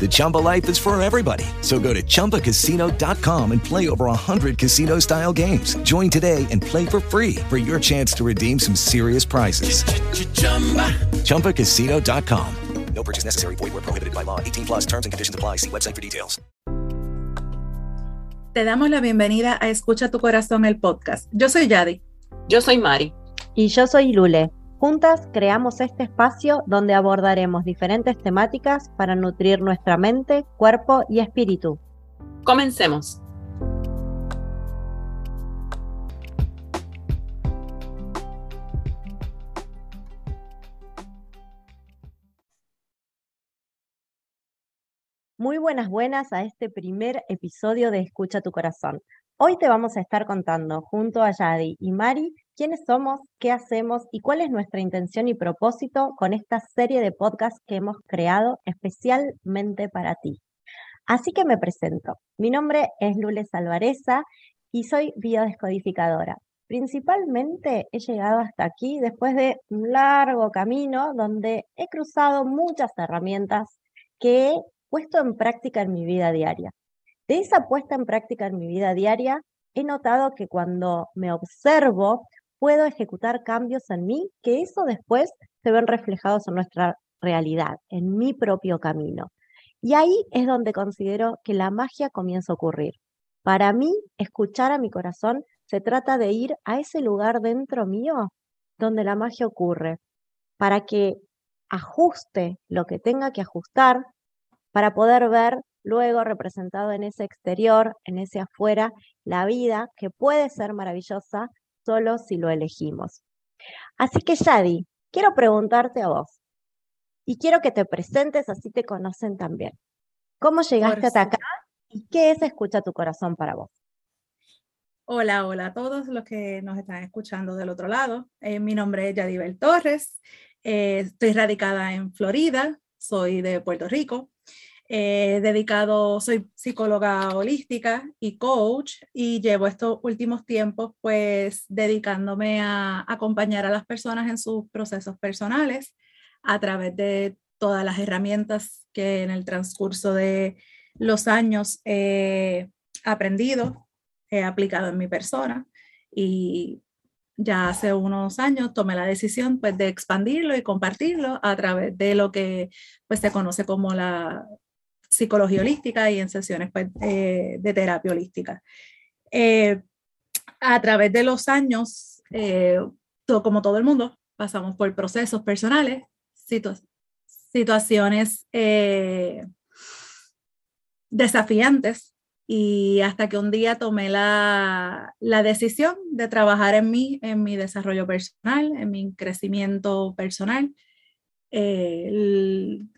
The Chumba life is for everybody. So go to ChumbaCasino.com and play over 100 casino-style games. Join today and play for free for your chance to redeem some serious prizes. ChumbaCasino.com. No purchase necessary. Void were prohibited by law. 18 plus terms and conditions apply. See website for details. Te damos la bienvenida a Escucha tu Corazón, el podcast. Yo soy Yadi. Yo soy Mari. Y yo soy Lule. Juntas creamos este espacio donde abordaremos diferentes temáticas para nutrir nuestra mente, cuerpo y espíritu. Comencemos. Muy buenas, buenas a este primer episodio de Escucha tu Corazón. Hoy te vamos a estar contando junto a Yadi y Mari quiénes somos, qué hacemos y cuál es nuestra intención y propósito con esta serie de podcasts que hemos creado especialmente para ti. Así que me presento. Mi nombre es Lules Alvareza y soy biodescodificadora. Principalmente he llegado hasta aquí después de un largo camino donde he cruzado muchas herramientas que he puesto en práctica en mi vida diaria. De esa puesta en práctica en mi vida diaria, he notado que cuando me observo, puedo ejecutar cambios en mí, que eso después se ven reflejados en nuestra realidad, en mi propio camino. Y ahí es donde considero que la magia comienza a ocurrir. Para mí, escuchar a mi corazón se trata de ir a ese lugar dentro mío donde la magia ocurre, para que ajuste lo que tenga que ajustar, para poder ver luego representado en ese exterior, en ese afuera, la vida que puede ser maravillosa solo si lo elegimos. Así que, Yadi, quiero preguntarte a vos y quiero que te presentes así te conocen también. ¿Cómo llegaste hasta acá y qué es Escucha tu corazón para vos? Hola, hola a todos los que nos están escuchando del otro lado. Eh, mi nombre es Yadibel Torres. Eh, estoy radicada en Florida. Soy de Puerto Rico. Eh, dedicado, soy psicóloga holística y coach y llevo estos últimos tiempos pues dedicándome a acompañar a las personas en sus procesos personales a través de todas las herramientas que en el transcurso de los años he aprendido, he aplicado en mi persona y ya hace unos años tomé la decisión pues de expandirlo y compartirlo a través de lo que pues se conoce como la psicología holística y en sesiones pues, eh, de terapia holística. Eh, a través de los años, eh, todo, como todo el mundo, pasamos por procesos personales, situaciones desafiantes y hasta que un día tomé la, la, decisión de trabajar en mí, en mi desarrollo personal, en mi crecimiento personal. El,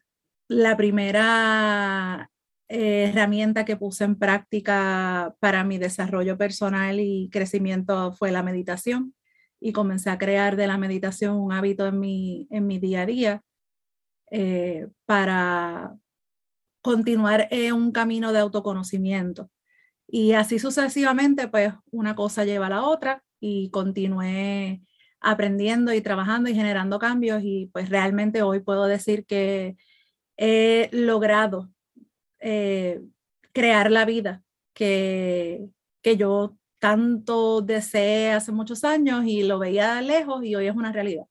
la primera eh, herramienta que puse en práctica para mi desarrollo personal y crecimiento fue la meditación y comencé a crear de la meditación un hábito en mi, en mi día a día eh, para continuar en un camino de autoconocimiento. Y así sucesivamente, pues una cosa lleva a la otra y continué aprendiendo y trabajando y generando cambios y pues realmente hoy puedo decir que he logrado eh, crear la vida que, que yo tanto deseé hace muchos años y lo veía lejos y hoy es una realidad.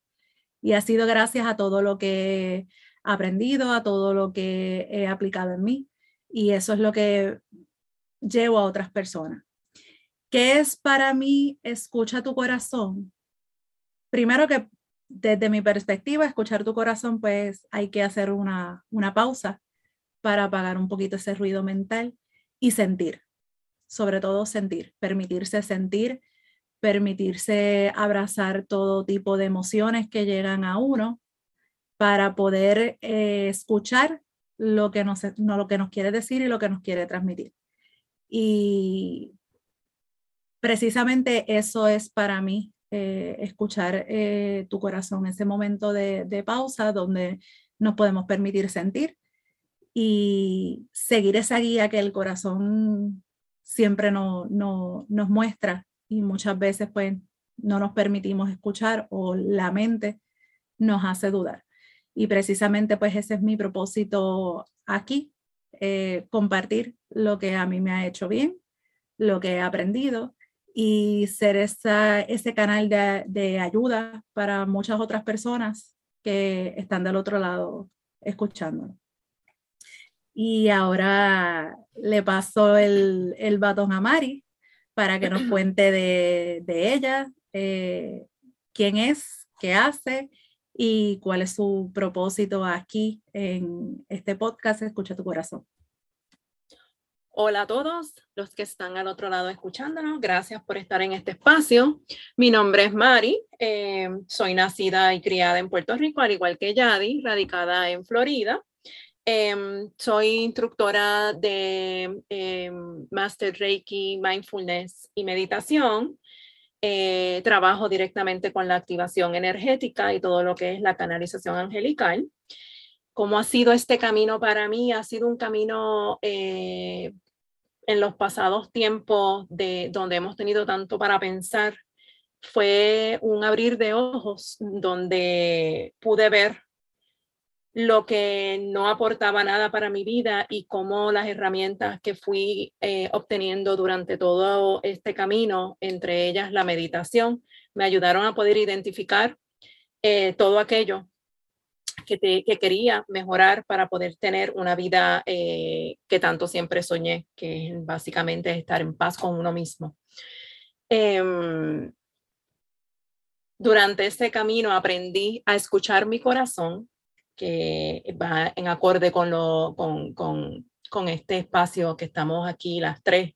Y ha sido gracias a todo lo que he aprendido, a todo lo que he aplicado en mí. Y eso es lo que llevo a otras personas. ¿Qué es para mí escucha tu corazón? Primero que desde mi perspectiva, escuchar tu corazón, pues hay que hacer una, pausa para apagar un poquito ese ruido mental y sentir, sobre todo sentir, permitirse sentir, permitirse abrazar todo tipo de emociones que llegan a uno para poder eh, escuchar lo que, nos, no, lo que nos quiere decir y lo que nos quiere transmitir. Y precisamente eso es para mí, eh, escuchar eh, tu corazón, ese momento de, pausa donde nos podemos permitir sentir y seguir esa guía que el corazón siempre no, no, nos muestra y muchas veces pues no nos permitimos escuchar o la mente nos hace dudar. Y precisamente pues ese es mi propósito aquí, eh, compartir lo que a mí me ha hecho bien, lo que he aprendido y ser esa, ese canal de, de ayuda para muchas otras personas que están del otro lado escuchándonos. Y ahora le paso el, el batón a Mari para que nos cuente de, de ella, eh, quién es, qué hace y cuál es su propósito aquí en este podcast Escucha tu corazón. Hola a todos los que están al otro lado escuchándonos. Gracias por estar en este espacio. Mi nombre es Mari. Eh, soy nacida y criada en Puerto Rico, al igual que Yadi, radicada en Florida. Eh, soy instructora de eh, Master Reiki, Mindfulness y Meditación. Eh, trabajo directamente con la activación energética y todo lo que es la canalización angelical. ¿Cómo ha sido este camino para mí? Ha sido un camino eh, en los pasados tiempos de donde hemos tenido tanto para pensar. Fue un abrir de ojos donde pude ver lo que no aportaba nada para mi vida y cómo las herramientas que fui eh, obteniendo durante todo este camino, entre ellas la meditación, me ayudaron a poder identificar eh, todo aquello que, quería mejorar para poder tener una vida eh, que tanto siempre soñé, que es básicamente estar en paz con uno mismo. Eh, durante este camino aprendí a escuchar mi corazón, que va en acorde con, lo, con, con, con este espacio que estamos aquí las tres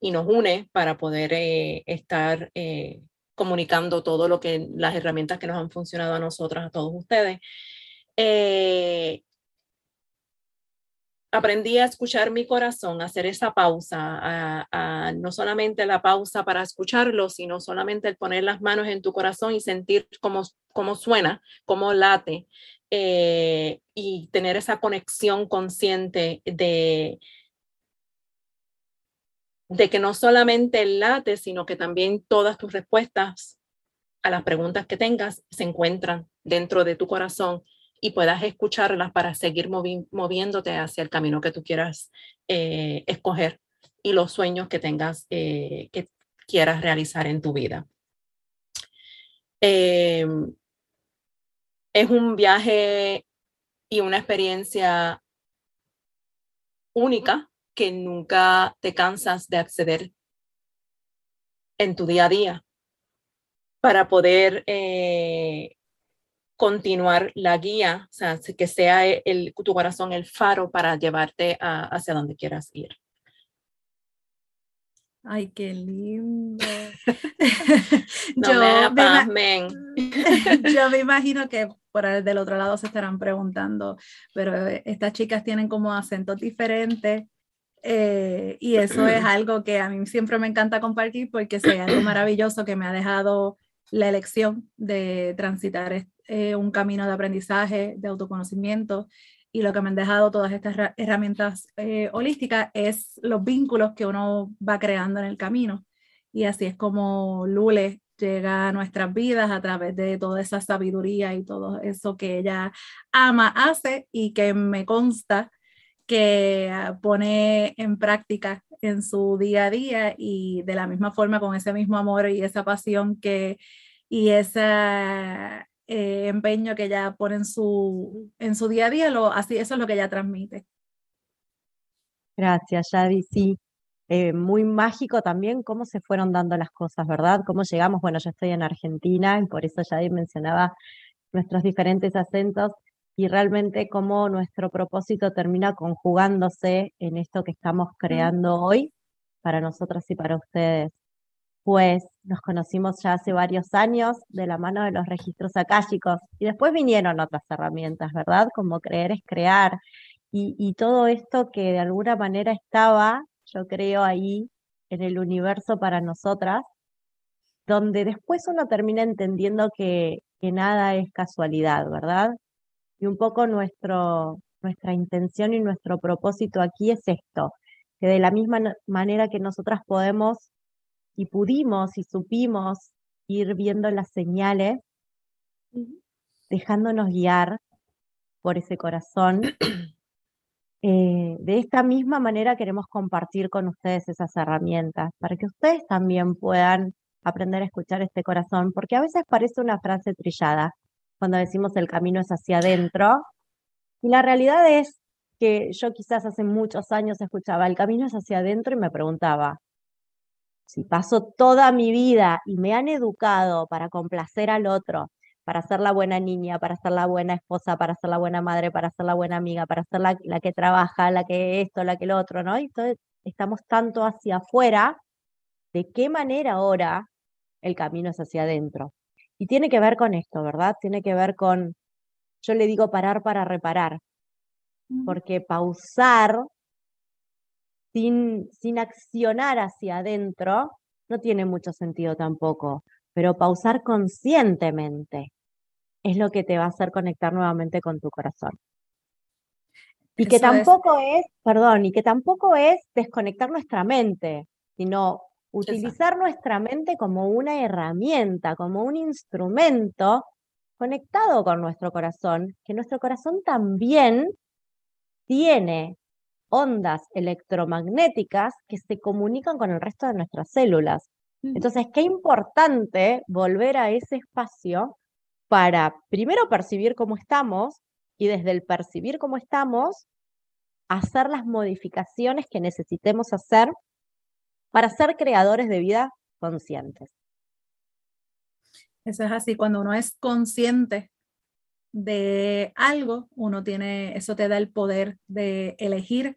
y nos une para poder eh, estar eh, comunicando todo lo que las herramientas que nos han funcionado a nosotras, a todos ustedes. Eh, aprendí a escuchar mi corazón, a hacer esa pausa, no solamente la pausa para escucharlo, sino solamente el poner las manos en tu corazón y sentir cómo, cómo suena, cómo late, eh, y tener esa conexión consciente de, de que no solamente late, sino que también todas tus respuestas a las preguntas que tengas se encuentran dentro de tu corazón y puedas escucharlas para seguir movi moviéndote hacia el camino que tú quieras eh, escoger y los sueños que tengas, eh, que quieras realizar en tu vida. Eh, es un viaje y una experiencia única que nunca te cansas de acceder en tu día a día para poder eh, continuar la guía, o sea, que sea el, tu corazón el faro para llevarte a, hacia donde quieras ir. Ay, qué lindo. no yo, me, yo me imagino que por el del otro lado se estarán preguntando, pero eh, estas chicas tienen como acentos diferentes eh, y eso es algo que a mí siempre me encanta compartir porque es algo maravilloso que me ha dejado la elección de transitar eh, un camino de aprendizaje, de autoconocimiento y lo que me han dejado todas estas herramientas eh, holísticas es los vínculos que uno va creando en el camino. Y así es como Lule llega a nuestras vidas a través de toda esa sabiduría y todo eso que ella ama, hace y que me consta que ah, pone en práctica en su día a día y de la misma forma con ese mismo amor y esa pasión que y ese eh, empeño que ella pone en su, en su día a día, lo, así, eso es lo que ella transmite. Gracias, Yadi. Sí, eh, muy mágico también cómo se fueron dando las cosas, ¿verdad? Cómo llegamos, bueno, yo estoy en Argentina y por eso ya mencionaba nuestros diferentes acentos. y realmente cómo nuestro propósito termina conjugándose en esto que estamos creando hoy para nosotras y para ustedes. Pues nos conocimos ya hace varios años de la mano de los registros akáshicos y después vinieron otras herramientas, ¿verdad? Como creer es crear y, y todo esto que de alguna manera estaba, yo creo, ahí en el universo para nosotras, donde después uno termina entendiendo que, que nada es casualidad, ¿verdad? Y un poco nuestro, nuestra intención y nuestro propósito aquí es esto, que de la misma manera que nosotras podemos y pudimos y supimos ir viendo las señales, dejándonos guiar por ese corazón. Eh, de esta misma manera queremos compartir con ustedes esas herramientas para que ustedes también puedan aprender a escuchar este corazón, porque a veces parece una frase trillada cuando decimos el camino es hacia adentro, y la realidad es que yo quizás hace muchos años escuchaba el camino es hacia adentro y me preguntaba, si paso toda mi vida y me han educado para complacer al otro, para ser la buena niña, para ser la buena esposa, para ser la buena madre, para ser la buena amiga, para ser la, la que trabaja, la que esto, la que lo otro, ¿no? Y entonces estamos tanto hacia afuera, ¿de qué manera ahora el camino es hacia adentro? Y tiene que ver con esto, ¿verdad? Tiene que ver con, yo le digo parar para reparar, porque pausar sin, sin accionar hacia adentro no tiene mucho sentido tampoco, pero pausar conscientemente es lo que te va a hacer conectar nuevamente con tu corazón. Y que tampoco es... perdón, y que tampoco es desconectar nuestra mente, sino utilizar nuestra mente como una herramienta, como un instrumento conectado con nuestro corazón, que nuestro corazón también tiene ondas electromagnéticas que se comunican con el resto de nuestras células. Entonces, qué importante volver a ese espacio para primero percibir cómo estamos y desde el percibir cómo estamos, hacer las modificaciones que necesitemos hacer para ser creadores de vida conscientes. Eso es así, cuando uno es consciente de algo, uno tiene, eso te da el poder de elegir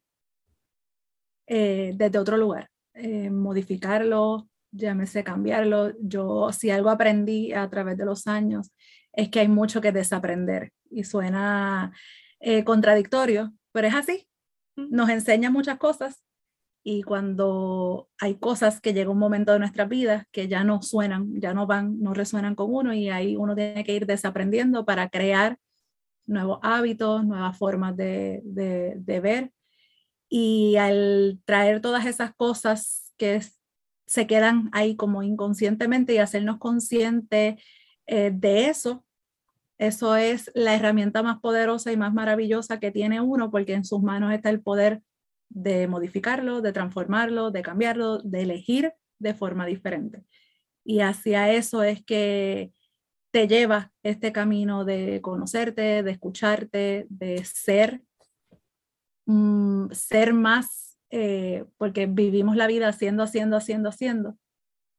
eh, desde otro lugar, eh, modificarlo, llámese cambiarlo. Yo, si algo aprendí a través de los años, es que hay mucho que desaprender y suena eh, contradictorio, pero es así. Nos enseña muchas cosas y cuando hay cosas que llega un momento de nuestra vida que ya no suenan, ya no van, no resuenan con uno y ahí uno tiene que ir desaprendiendo para crear nuevos hábitos, nuevas formas de, de, ver. Y al traer todas esas cosas que se quedan ahí como inconscientemente y hacernos conscientes eh, de eso, eso es la herramienta más poderosa y más maravillosa que tiene uno porque en sus manos está el poder de modificarlo, de transformarlo, de cambiarlo, de elegir de forma diferente. Y hacia eso es que te lleva este camino de conocerte, de escucharte, de ser, mm, ser más, eh, porque vivimos la vida haciendo, haciendo, haciendo, haciendo,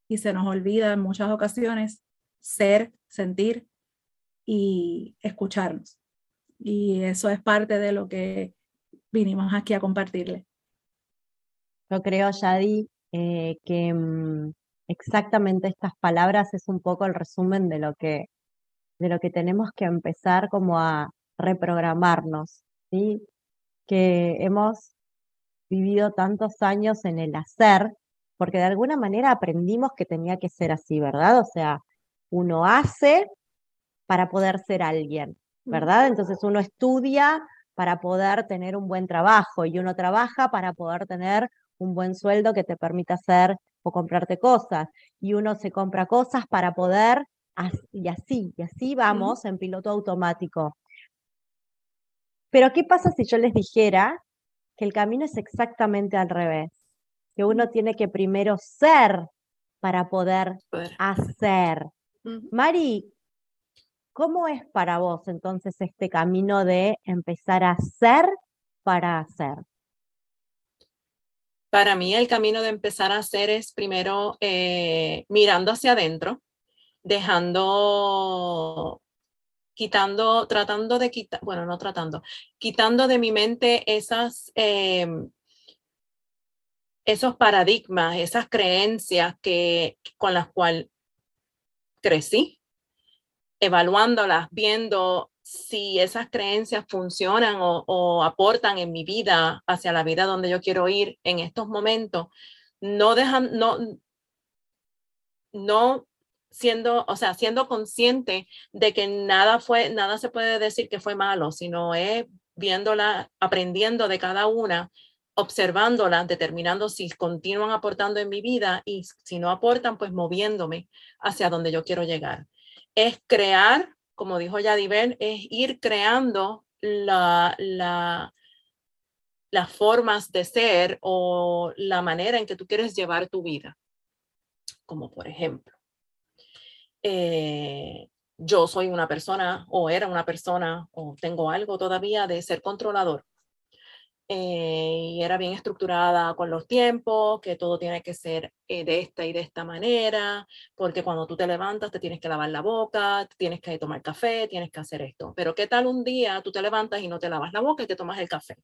y se nos olvida en muchas ocasiones ser, sentir y escucharnos. Y eso es parte de lo que vinimos aquí a compartirle. Yo creo, Yadi, eh, que mm, exactamente estas palabras es un poco el resumen de lo que, de lo que tenemos que empezar como a reprogramarnos, ¿sí? Que hemos vivido tantos años en el hacer, porque de alguna manera aprendimos que tenía que ser así, ¿verdad? O sea, uno hace para poder ser alguien, ¿verdad? Entonces uno estudia para poder tener un buen trabajo y uno trabaja para poder tener un buen sueldo que te permita hacer o comprarte cosas y uno se compra cosas para poder y así, y así vamos en piloto automático. Pero ¿qué pasa si yo les dijera que el camino es exactamente al revés? Que uno tiene que primero ser para poder, hacer. Mari, ¿Cómo es para vos entonces este camino de empezar a ser para hacer? Para mí el camino de empezar a hacer es primero eh, mirando hacia adentro, dejando quitando, tratando de quitar, bueno, no tratando, quitando de mi mente esas, em, esos paradigmas, esas creencias que, con las cuales crecí, evaluándolas, viendo si esas creencias funcionan o, aportan en mi vida hacia la vida donde yo quiero ir en estos momentos, no dejan, no, no siendo, o sea, siendo consciente de que nada fue, nada se puede decir que fue malo, sino es viéndola, aprendiendo de cada una, observándola, determinando si continúan aportando en mi vida y si no aportan, pues moviéndome hacia donde yo quiero llegar. Es crear, como dijo Yadivel, es ir creando la, la, las formas de ser o la manera en que tú quieres llevar tu vida. Como por ejemplo, eh, yo soy una persona o era una persona o tengo algo todavía de ser controlador. Eh, y era bien estructurada con los tiempos, que todo tiene que ser eh, de esta y de esta manera, porque cuando tú te levantas te tienes que lavar la boca, tienes que tomar café, tienes que hacer esto. Pero ¿qué tal un día tú te levantas y no te lavas la boca y te tomas el café?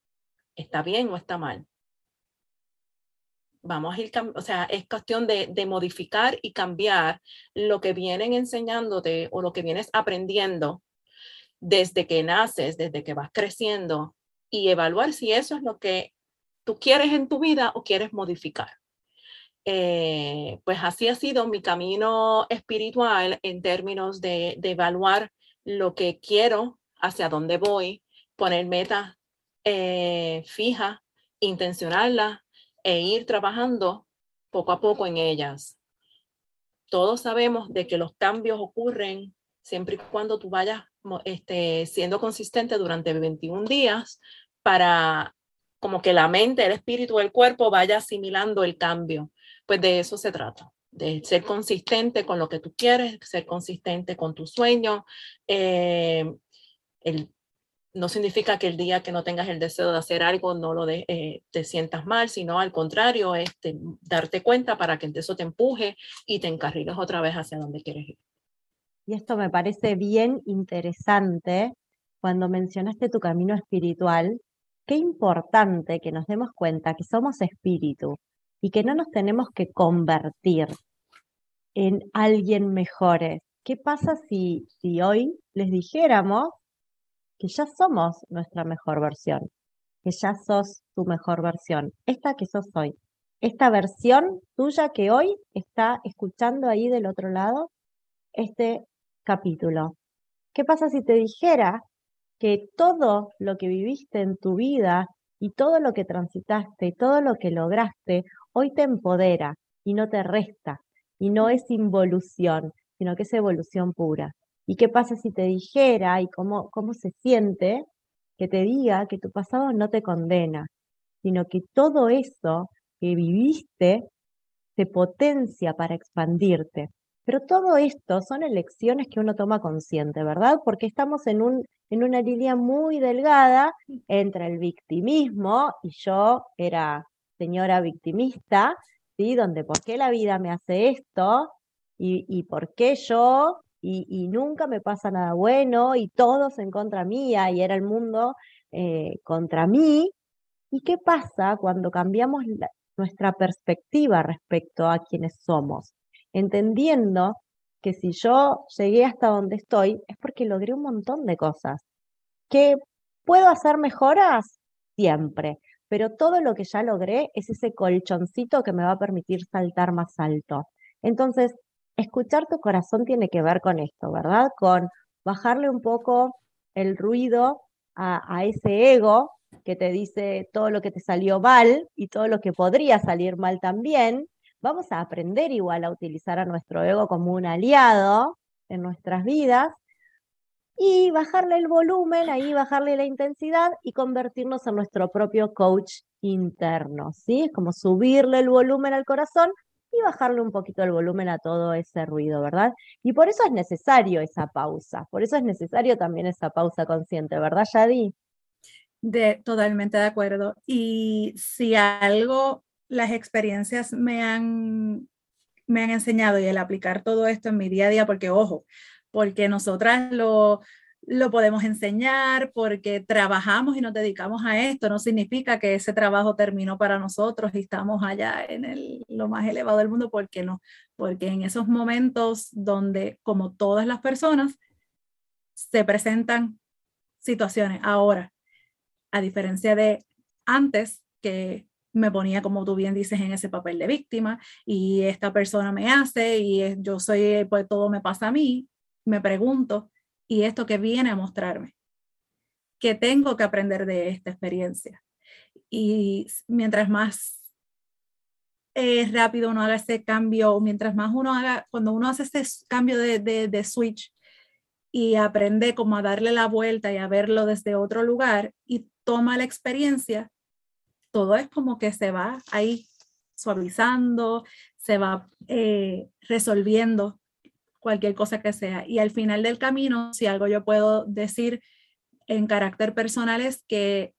¿Está bien o está mal? Vamos a ir, o sea, es cuestión de, de, modificar y cambiar lo que vienen enseñándote o lo que vienes aprendiendo desde que naces, desde que vas creciendo y evaluar si eso es lo que tú quieres en tu vida o quieres modificar. Eh, pues así ha sido mi camino espiritual en términos de, evaluar lo que quiero, hacia dónde voy, poner metas eh, fijas, intencionarlas, e ir trabajando poco a poco en ellas. Todos sabemos de que los cambios ocurren siempre y cuando tú vayas este, siendo consistente durante 21 días para como que la mente, el espíritu, el cuerpo vaya asimilando el cambio. Pues de eso se trata, de ser consistente con lo que tú quieres, ser consistente con tu sueño. Eh, el no significa que el día que no tengas el deseo de hacer algo no lo de, eh, te sientas mal, sino al contrario, es darte cuenta para que eso te empuje y te encarriles otra vez hacia donde quieres ir. Y esto me parece bien interesante cuando mencionaste tu camino espiritual. Qué importante que nos demos cuenta que somos espíritu y que no nos tenemos que convertir en alguien mejores. ¿Qué pasa si, si hoy les dijéramos que ya somos nuestra mejor versión, que ya sos tu mejor versión, esta que sos hoy, esta versión tuya que hoy está escuchando ahí del otro lado este capítulo. ¿Qué pasa si te dijera que todo lo que viviste en tu vida y todo lo que transitaste y todo lo que lograste hoy te empodera y no te resta y no es involución, sino que es evolución pura? ¿Y qué pasa si te dijera y cómo, cómo se siente que te diga que tu pasado no te condena, sino que todo eso que viviste se potencia para expandirte? Pero todo esto son elecciones que uno toma consciente, ¿verdad? Porque estamos en, un, en una línea muy delgada entre el victimismo, y yo era señora victimista, ¿sí? Donde por qué la vida me hace esto y, y por qué yo y, nunca me pasa nada bueno y todos en contra mía y era el mundo eh, contra mí. ¿Y qué pasa cuando cambiamos nuestra perspectiva respecto a quienes somos? Entendiendo que si yo llegué hasta donde estoy es porque logré un montón de cosas. ¿Que puedo hacer mejoras? Siempre. Pero todo lo que ya logré es ese colchoncito que me va a permitir saltar más alto. Entonces, escuchar tu corazón tiene que ver con esto, ¿verdad? Con bajarle un poco el ruido a, ese ego que te dice todo lo que te salió mal y todo lo que podría salir mal también. Vamos a aprender igual a utilizar a nuestro ego como un aliado en nuestras vidas y bajarle el volumen, ahí bajarle la intensidad y convertirnos en nuestro propio coach interno, ¿sí? Es como subirle el volumen al corazón y bajarle un poquito el volumen a todo ese ruido, ¿verdad? Y por eso es necesario esa pausa, por eso es necesario también esa pausa consciente, ¿verdad, Yadi? De, totalmente de acuerdo. Y si algo las experiencias me han, me han enseñado y el aplicar todo esto en mi día a día, porque ojo, porque nosotras lo, lo podemos enseñar porque trabajamos y nos dedicamos a esto. No significa que ese trabajo terminó para nosotros y estamos allá en el, lo más elevado del mundo, porque no, porque en esos momentos donde, como todas las personas, se presentan situaciones ahora, a diferencia de antes que me ponía, como tú bien dices, en ese papel de víctima y esta persona me hace y yo soy, pues todo me pasa a mí, me pregunto, ¿y esto que viene a mostrarme? ¿Qué tengo que aprender de esta experiencia? Y mientras más eh, rápido uno haga ese cambio, mientras más uno haga, cuando uno hace ese cambio de, de, de switch y aprende como a darle la vuelta y a verlo desde otro lugar y toma la experiencia, todo es como que se va ahí suavizando, se va eh, resolviendo cualquier cosa que sea. Y al final del camino, si algo yo puedo decir en carácter personal es que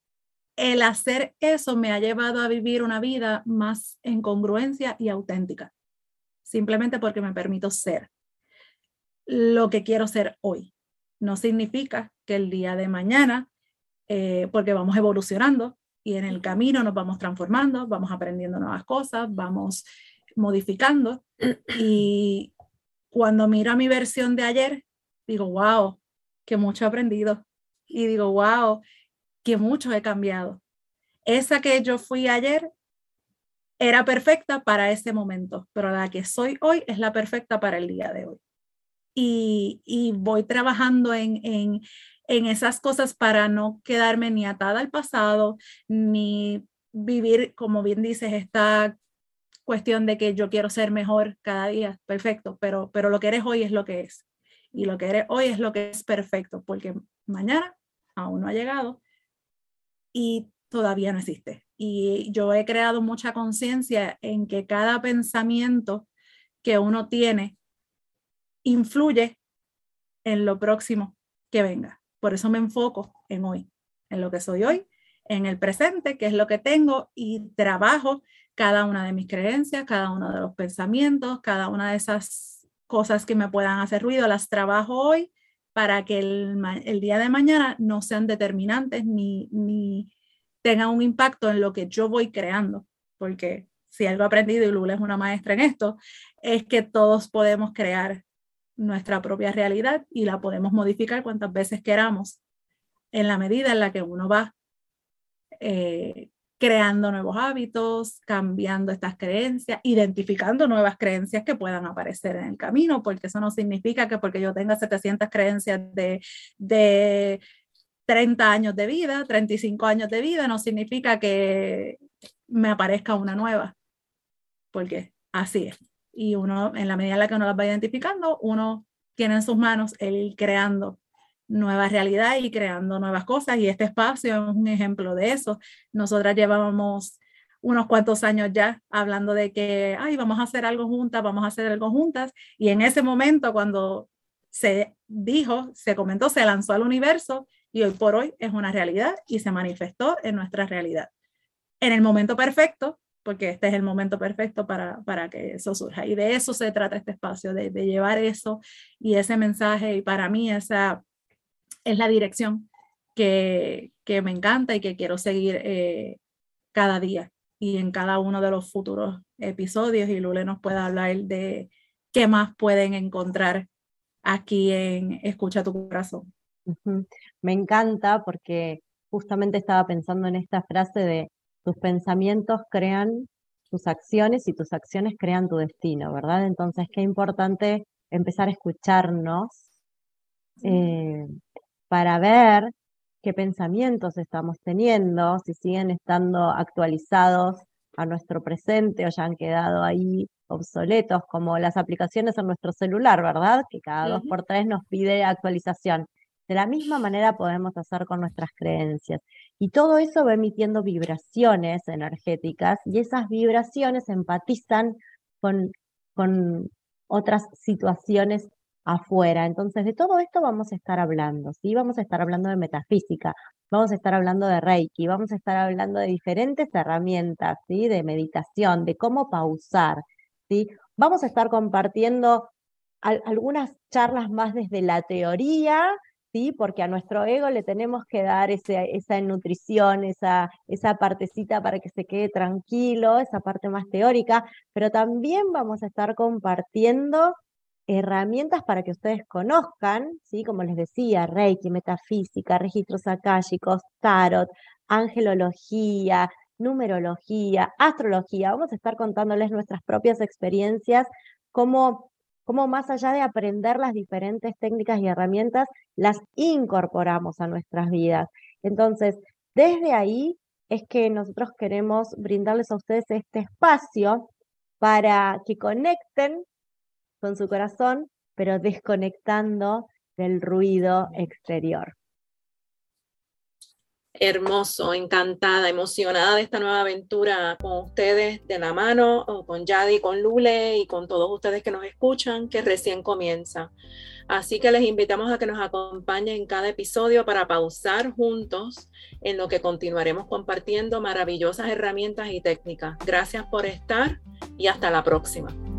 el hacer eso me ha llevado a vivir una vida más en congruencia y auténtica, simplemente porque me permito ser lo que quiero ser hoy. No significa que el día de mañana, eh, porque vamos evolucionando y en el camino nos vamos transformando, vamos aprendiendo nuevas cosas, vamos modificando y cuando miro a mi versión de ayer, digo, wow, que mucho he aprendido. Y digo, wow, que mucho he cambiado. Esa que yo fui ayer era perfecta para ese momento, pero la que soy hoy es la perfecta para el día de hoy. Y, y voy trabajando en, en, en esas cosas para no quedarme ni atada al pasado, ni vivir, como bien dices, esta cuestión de que yo quiero ser mejor cada día, perfecto, pero, pero lo que eres hoy es lo que es. Y lo que eres hoy es lo que es perfecto, porque mañana aún no ha llegado y todavía no existe. Y yo he creado mucha conciencia en que cada pensamiento que uno tiene influye en lo próximo que venga. Por eso me enfoco en hoy, en lo que soy hoy, en el presente, que es lo que tengo, y trabajo cada una de mis creencias, cada uno de los pensamientos, cada una de esas cosas que me puedan hacer ruido, las trabajo hoy para que el, día de mañana no sean determinantes ni, ni tengan un impacto en lo que yo voy creando, porque si algo he aprendido, y Lula es una maestra en esto, es que todos podemos crear nuestra propia realidad y la podemos modificar cuantas veces queramos en la medida en la que uno va eh, creando nuevos hábitos, cambiando estas creencias, identificando nuevas creencias que puedan aparecer en el camino, porque eso no significa que porque yo tenga 700 creencias de, de 30 años de vida, 35 años de vida, no significa que me aparezca una nueva, porque así es. Y uno, en la medida en la que uno las va identificando, uno tiene en sus manos el ir creando nueva realidad y creando nuevas cosas. Y este espacio es un ejemplo de eso. Nosotras llevábamos unos cuantos años ya hablando de que, ay, vamos a hacer algo juntas, vamos a hacer algo juntas. Y en ese momento, cuando se dijo, se comentó, se lanzó al universo y hoy por hoy es una realidad y se manifestó en nuestra realidad. En el momento perfecto, porque este es el momento perfecto para, para que eso surja. Y de eso se trata este espacio, de, de llevar eso y ese mensaje. Y para mí esa es la dirección que, que me encanta y que quiero seguir eh, cada día y en cada uno de los futuros episodios. Y Lule nos puede hablar de qué más pueden encontrar aquí en Escucha tu corazón. Me encanta porque justamente estaba pensando en esta frase de tus pensamientos crean tus acciones y tus acciones crean tu destino, ¿verdad? Entonces, qué importante empezar a escucharnos eh, para ver qué pensamientos estamos teniendo, si siguen estando actualizados a nuestro presente o ya han quedado ahí obsoletos, como las aplicaciones en nuestro celular, ¿verdad? Que cada dos por tres nos pide actualización. De la misma manera podemos hacer con nuestras creencias. Y todo eso va emitiendo vibraciones energéticas y esas vibraciones empatizan con, con otras situaciones afuera. Entonces, de todo esto vamos a estar hablando, ¿sí? Vamos a estar hablando de metafísica, vamos a estar hablando de Reiki, vamos a estar hablando de diferentes herramientas, ¿sí? De meditación, de cómo pausar, ¿sí? Vamos a estar compartiendo algunas charlas más desde la teoría ¿sí? Porque a nuestro ego le tenemos que dar esa nutrición, esa, esa partecita para que se quede tranquilo, esa parte más teórica, pero también vamos a estar compartiendo herramientas para que ustedes conozcan, ¿sí? Como les decía, Reiki, metafísica, registros akáshicos, tarot, angelología, numerología, astrología. Vamos a estar contándoles nuestras propias experiencias, cómo cómo más allá de aprender las diferentes técnicas y herramientas, las incorporamos a nuestras vidas. Entonces, desde ahí es que nosotros queremos brindarles a ustedes este espacio para que conecten con su corazón, pero desconectando del ruido exterior. Hermoso, encantada, emocionada de esta nueva aventura con ustedes de la mano, con Yadi, con Lule y con todos ustedes que nos escuchan, que recién comienza. Así que les invitamos a que nos acompañen en cada episodio para pausar juntos en lo que continuaremos compartiendo maravillosas herramientas y técnicas. Gracias por estar y hasta la próxima.